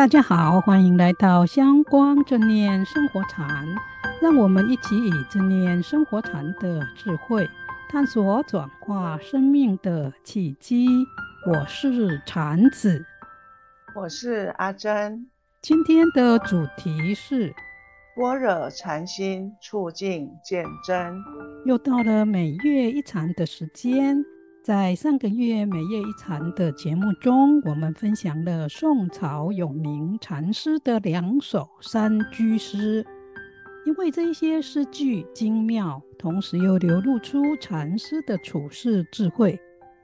大家好，欢迎来到香光正念生活禅，让我们一起以正念生活禅的智慧，探索转化生命的契机。我是禅子，我是阿珍。今天的主题是般若禅心促进见真。又到了每月一禅的时间。在上个月每月一禅的节目中，我们分享了宋朝有名禅师的两首山居诗，因为这些诗句精妙，同时又流露出禅师的处世智慧。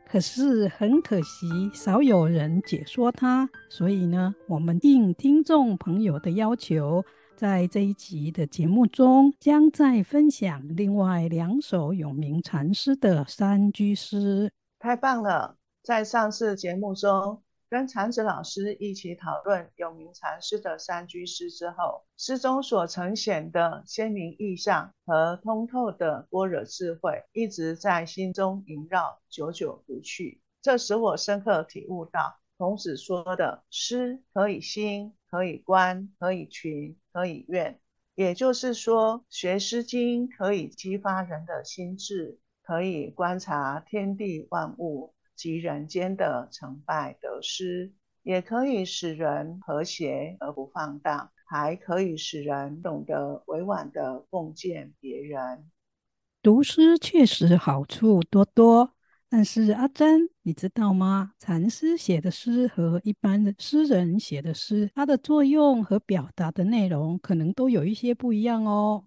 可是很可惜，少有人解说它，所以呢，我们应听众朋友的要求，在这一集的节目中，将再分享另外两首有名禅师的三居诗。太棒了！在上次节目中，跟禅子老师一起讨论有名禅师的三居诗之后，诗中所呈现的鲜明意象和通透的般若智慧，一直在心中萦绕，久久不去。这使我深刻体悟到，孔子说的“诗可以兴，可以观，可以群，可以怨”，也就是说，学《诗经》可以激发人的心智，可以观察天地万物及人间的成败得失，也可以使人和谐而不放荡，还可以使人懂得委婉的奉献别人。读诗确实好处多多。但是阿珍，你知道吗？禅师写的诗和一般的诗人写的诗，它的作用和表达的内容可能都有一些不一样哦。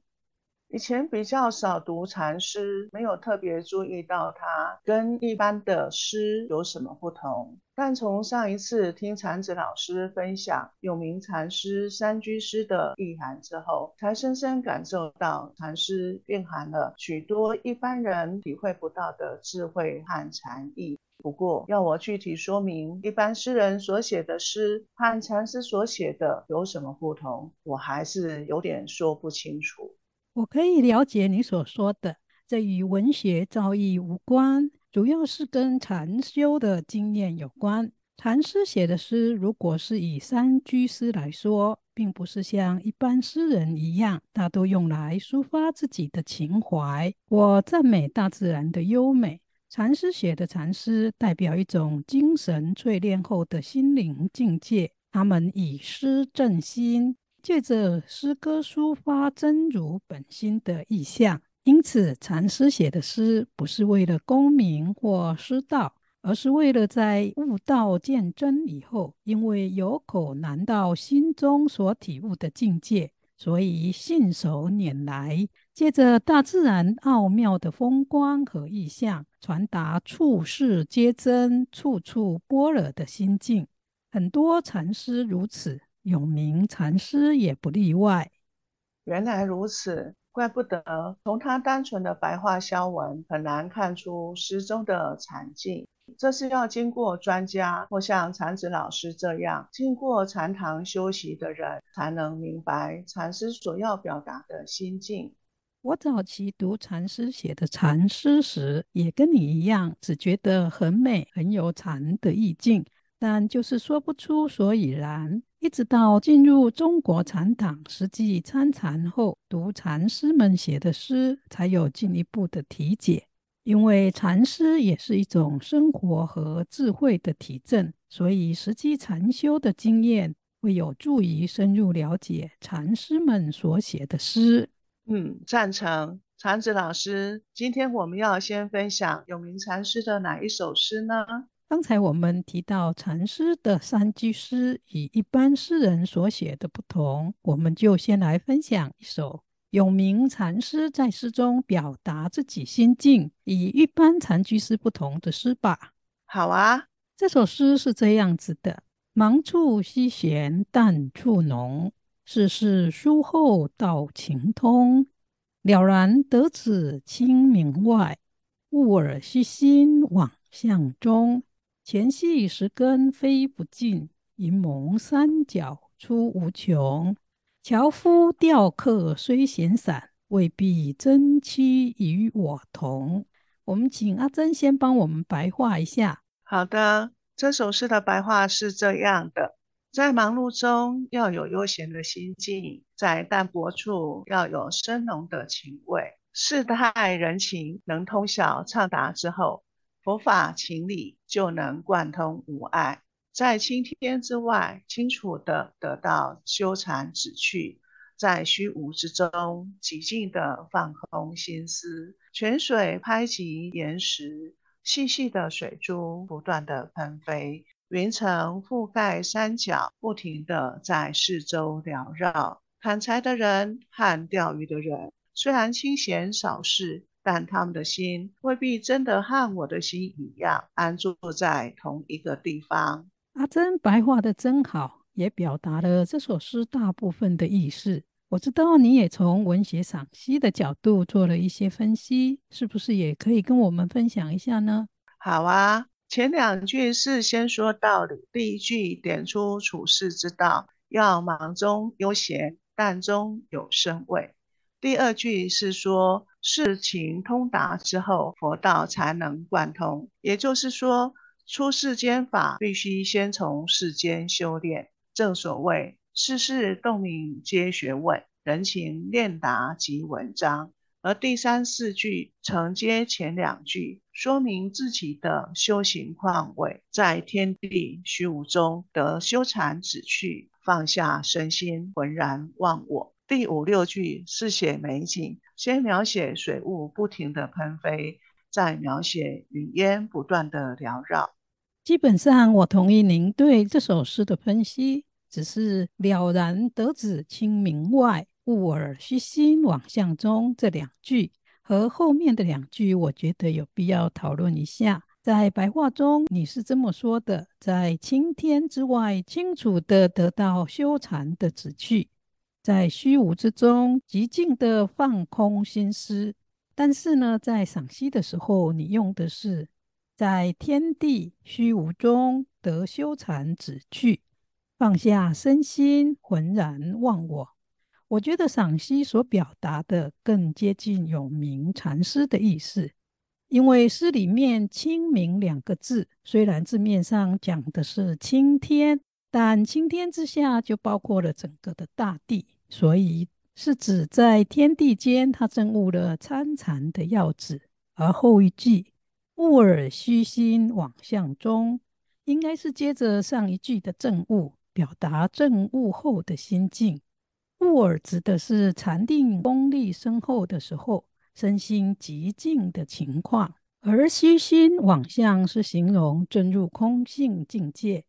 以前比较少读禅诗，没有特别注意到它跟一般的诗有什么不同。但从上一次听禅子老师分享有名禅师三居诗的意涵之后，才深深感受到禅诗蕴含了许多一般人体会不到的智慧和禅意。不过，要我具体说明一般诗人所写的诗和禅师所写的有什么不同，我还是有点说不清楚。我可以了解你所说的，这与文学造诣无关，主要是跟禅修的经验有关。禅师写的诗，如果是以三居诗来说，并不是像一般诗人一样，大都用来抒发自己的情怀，我赞美大自然的优美。禅师写的禅诗，代表一种精神淬炼后的心灵境界，他们以诗正心。借着诗歌抒发真如本心的意象，因此禅师写的诗不是为了功名或师道，而是为了在悟道见真以后，因为有口难到心中所体悟的境界，所以信手拈来，借着大自然奥妙的风光和意象，传达处世皆真、处处般若的心境。很多禅师如此。有名禅师也不例外。原来如此，怪不得从他单纯的白话消文很难看出诗中的禅境。这是要经过专家或像禅子老师这样经过禅堂修习的人，才能明白禅师所要表达的心境。我早期读禅师写的禅诗时，也跟你一样，只觉得很美，很有禅的意境，但就是说不出所以然。一直到进入中国禅堂，实际参禅后，读禅师们写的诗，才有进一步的体解。因为禅师也是一种生活和智慧的体证，所以实际禅修的经验会有助于深入了解禅师们所写的诗。嗯，赞成。禅子老师，今天我们要先分享有名禅师的哪一首诗呢？刚才我们提到禅师的三居诗与一般诗人所写的不同，我们就先来分享一首永明禅师在诗中表达自己心境与一般禅居诗不同的诗吧。好啊，这首诗是这样子的：忙处溪闲淡处浓，世事疏后道情通。了然得此清明外，悟尔虚心往向中。前戏石根飞不尽，云蒙山脚出无穷。樵夫钓客虽闲散，未必真妻与我同。我们请阿珍先帮我们白话一下。好的，这首诗的白话是这样的：在忙碌中要有悠闲的心境，在淡泊处要有深浓的情味。世态人情能通晓畅达之后，佛法情理就能贯通无碍。在青天之外，清楚地得到修禅止趣；在虚无之中，寂静地放空心思。泉水拍击岩石，细细的水珠不断地喷飞。云层覆盖山脚，不停地在四周缭绕。砍柴的人和钓鱼的人，虽然清闲少事，但他们的心未必真的和我的心一样，安住在同一个地方。阿珍白话的真好，也表达了这首诗大部分的意思。我知道你也从文学赏析的角度做了一些分析，是不是也可以跟我们分享一下呢？好啊。前两句是先说道理，第一句点出处世之道，要忙中悠闲，淡中有深味。第二句是说事情通达之后，佛道才能贯通。也就是说，出世间法必须先从世间修炼。正所谓世事洞明皆学问，人情练达即文章。而第三四句承接前两句，说明自己的修行况味，在天地虚无中得修禅止趣，放下身心，浑然忘我。第五六句是写美景，先描写水雾不停地喷飞，再描写云烟不断地缭绕。基本上，我同意您对这首诗的分析，只是了然得子清明外。悟尔虚心往相中这两句和后面的两句，我觉得有必要讨论一下。在白话中，你是这么说的：在青天之外，清楚地得到修禅的旨趣；在虚无之中，极静的放空心思。但是呢，在赏析的时候，你用的是在天地虚无中得修禅止趣，放下身心，浑然忘我。我觉得赏析所表达的更接近永明禅师的意思，因为诗里面“清明”两个字，虽然字面上讲的是青天，但青天之下就包括了整个的大地，所以是指在天地间，他证悟了参禅的要旨。而后一句“悟尔虚心往相中”，应该是接着上一句的证悟，表达证悟后的心境。悟尔指的是禅定功力深厚的时候，身心极静的情况；而虚心往相是形容证入空性境界，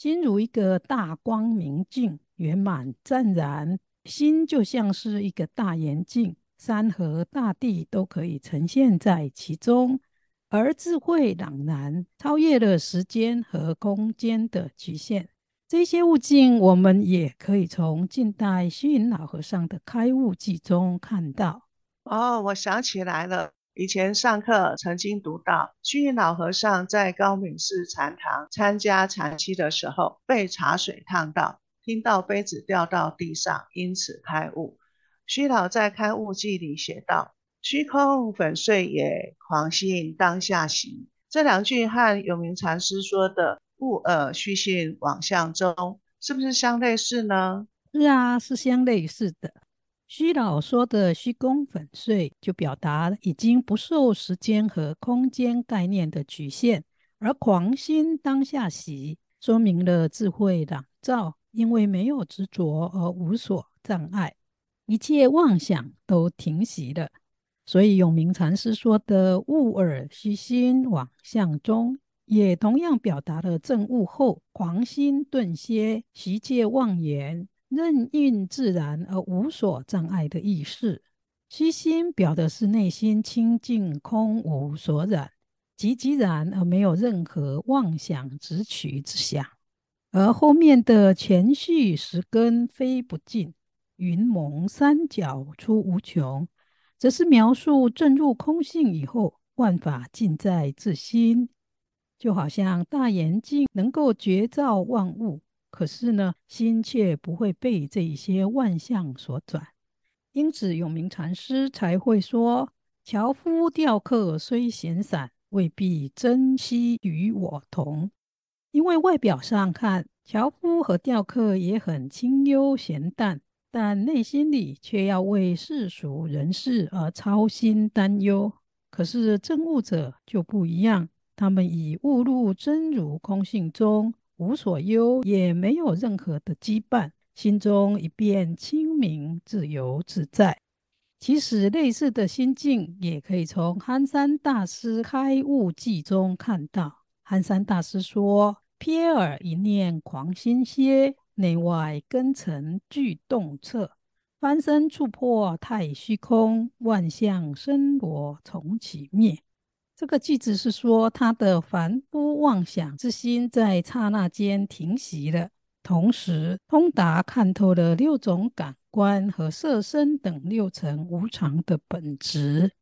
心如一个大光明镜，圆满湛然，心就像是一个大圆镜，山河大地都可以呈现在其中，而智慧朗然，超越了时间和空间的局限。这些悟境，我们也可以从近代虚云老和尚的《开悟记》中看到。哦，我想起来了，以前上课曾经读到，虚云老和尚在高明寺禅堂参加禅七的时候，被茶水烫到，听到杯子掉到地上，因此开悟。虚老在《开悟记》里写道：“虚空粉碎也，狂心当下行。”这两句和永明禅师说的。悟尔虚心枉相中，是不是相类似呢？是啊，是相类似的。虚老说的虚空粉碎，就表达已经不受时间和空间概念的局限；而狂心当下习，说明了智慧朗照，因为没有执着而无所障碍，一切妄想都停息了。所以永明禅师说的悟尔虚心往相中。也同样表达了证悟后狂心顿歇、息界妄言、任运自然而无所障碍的意思。虚心表的是内心清净空无所染，寂寂然而没有任何妄想执取之想。而后面的泉续十根飞不尽，云蒙山脚出无穷，则是描述证入空性以后，万法尽在自心。就好像大圆镜能够觉照万物，可是呢，心却不会被这些万象所转。因此，永明禅师才会说：“樵夫钓客虽闲散，未必珍惜与我同。”因为外表上看，樵夫和钓客也很清幽闲淡，但内心里却要为世俗人事而操心担忧。可是证悟者就不一样，他们已悟入真如空性中，无所忧，也没有任何的羁绊，心中一片清明、自由自在。其实类似的心境，也可以从憨山大师开悟记中看到。憨山大师说。瞥尔一念狂心歇，内外根尘俱动彻。翻身触破太虚空，万象生罗从起灭。这个句子是说，他的凡夫妄想之心在刹那间停息了，同时通达看透了六种感官和色身等六层无常的本质。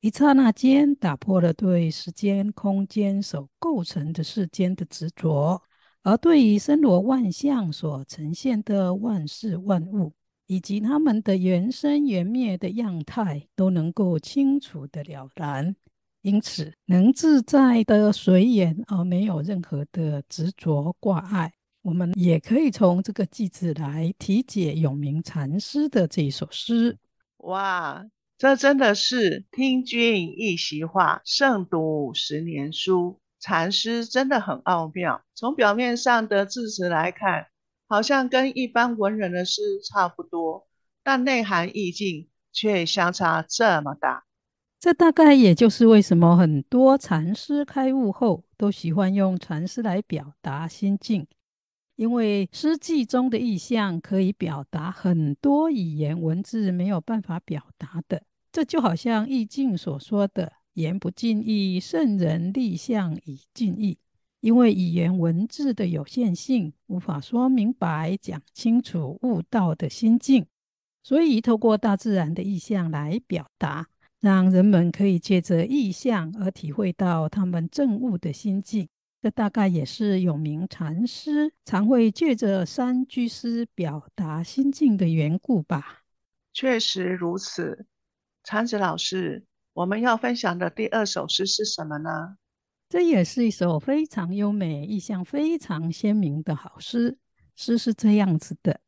一刹那间，打破了对时间、空间所构成的世间的执着，而对于森罗万象所呈现的万事万物，以及他们的原生原灭的样态，都能够清楚的了然。因此，能自在的随缘，而没有任何的执着挂碍。我们也可以从这个句子来体解永明禅师的这一首诗。哇！这真的是听君一席话，胜读十年书。禅诗真的很奥妙。从表面上的字词来看，好像跟一般文人的诗差不多，但内涵意境却相差这么大。这大概也就是为什么很多禅师开悟后都喜欢用禅诗来表达心境，因为诗句中的意象可以表达很多语言文字没有办法表达的。这就好像《易经》所说的“言不尽意，圣人立象以尽意”。因为语言文字的有限性，无法说明白、讲清楚悟道的心境，所以透过大自然的意象来表达，让人们可以借着意象而体会到他们证悟的心境。这大概也是有名禅师常会借着三居诗表达心境的缘故吧。确实如此。禅子老师，我们要分享的第二首诗是什么呢？这也是一首非常优美、意象非常鲜明的好诗。诗是这样子的：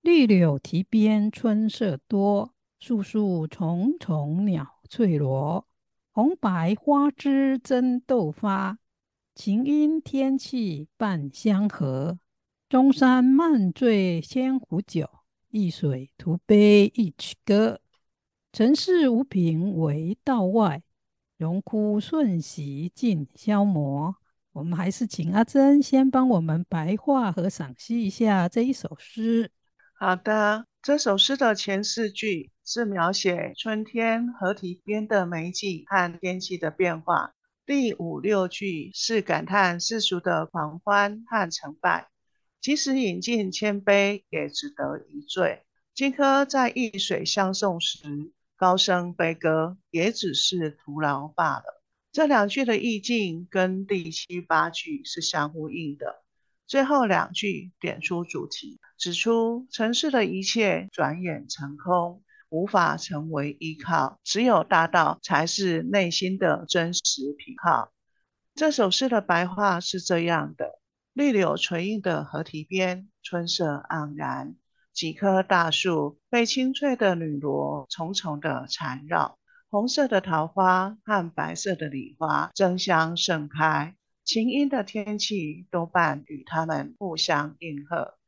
绿柳堤边春色多，树树丛丛鸟翠罗。红白花枝争斗发，晴阴天气伴相和。中山漫醉千壶酒，一水徒悲一曲歌。尘世无凭唯道外，荣枯瞬息尽消磨。我们还是请阿珍先帮我们白话和赏析一下这一首诗。好的，这首诗的前四句是描写春天河堤边的美景和天气的变化，第五六句是感叹世俗的狂欢和成败，即使饮尽千杯，也只得一醉。荆轲在易水相送时，高声悲歌，也只是徒劳罢了。这两句的意境跟第七八句是相呼应的。最后两句点出主题，指出城市的一切转眼成空，无法成为依靠，只有大道才是内心的真实凭靠。这首诗的白话是这样的：绿柳垂荫的河堤边，春色盎然。几棵大树被青翠的绿萝重重的缠绕，红色的桃花和白色的李花争相盛开，晴阴的天气多半与他们互相应和。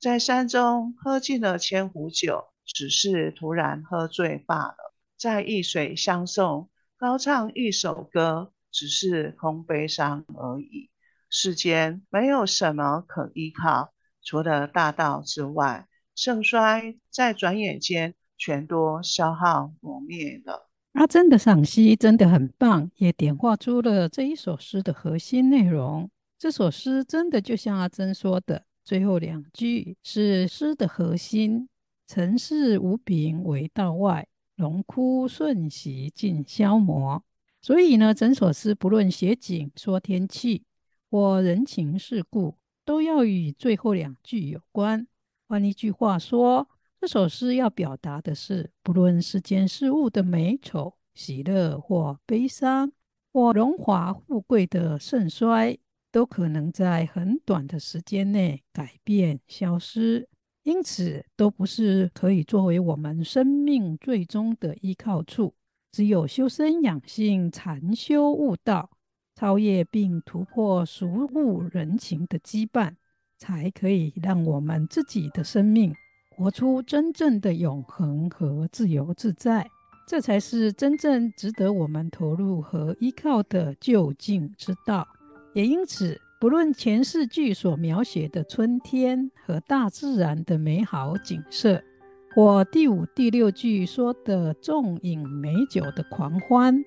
在山中喝尽了千壶酒，只是突然喝醉罢了；在易水相送，高唱一首歌，只是空悲伤而已。世间没有什么可依靠，除了大道之外。盛衰在转眼间全都消耗磨灭了。阿珍的赏析真的很棒，也点画出了这一首诗的核心内容。这首诗真的就像阿珍说的，最后两句是诗的核心：“尘世无凭唯道外，荣枯瞬息尽消磨。”所以呢，整首诗不论写景、说天气或人情世故，都要与最后两句有关。换一句话说，这首诗要表达的是，不论世间事物的美丑、喜乐或悲伤，或荣华富贵的盛衰，都可能在很短的时间内改变消失，因此都不是可以作为我们生命最终的依靠处。只有修身养性、禅修悟道，超越并突破俗物人情的羁绊，才可以让我们自己的生命活出真正的永恒和自由自在。这才是真正值得我们投入和依靠的究竟之道。也因此，不论前四句所描写的春天和大自然的美好景色，或第五、第六句说的纵饮美酒的狂欢，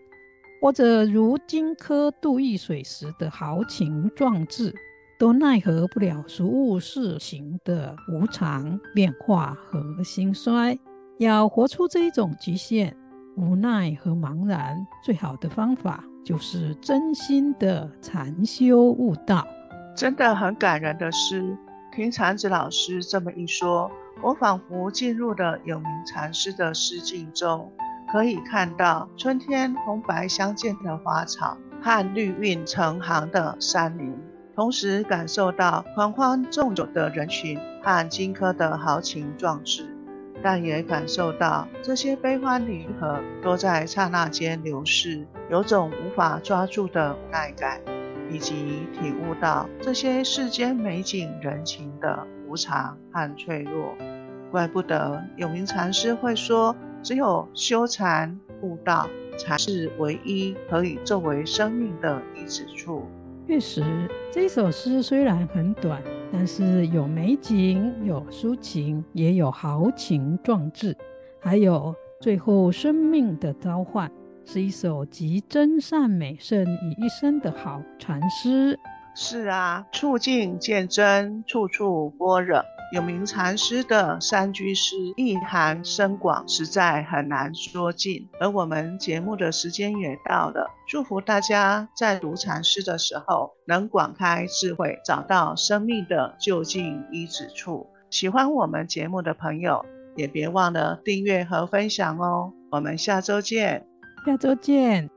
或者如荆轲渡易水时的豪情壮志，都奈何不了俗物世情的无常变化和兴衰。要活出这一种极限、无奈和茫然，最好的方法就是真心的禅修悟道。真的很感人的是，听禅子老师这么一说。我仿佛进入了有名禅师的诗境中，可以看到春天红白相间的花草和绿韵成行的山林，同时感受到狂欢纵酒的人群和荆轲的豪情壮志，但也感受到这些悲欢离合都在刹那间流逝，有种无法抓住的无奈感，以及体悟到这些世间美景人情的无常和脆弱。怪不得永明禅师会说，只有修禅悟道，才是唯一可以作为生命的依止处。确实，这首诗虽然很短，但是有美景，有抒情，也有豪情壮志，还有最后生命的召唤，是一首集真善美胜于一身的好禅诗。是啊，处境见真，处处般若。有名禅师的三居诗意涵深广，实在很难说尽。而我们节目的时间也到了，祝福大家在读禅诗的时候能广开智慧，找到生命的究竟依止处。喜欢我们节目的朋友，也别忘了订阅和分享哦。我们下周见，下周见。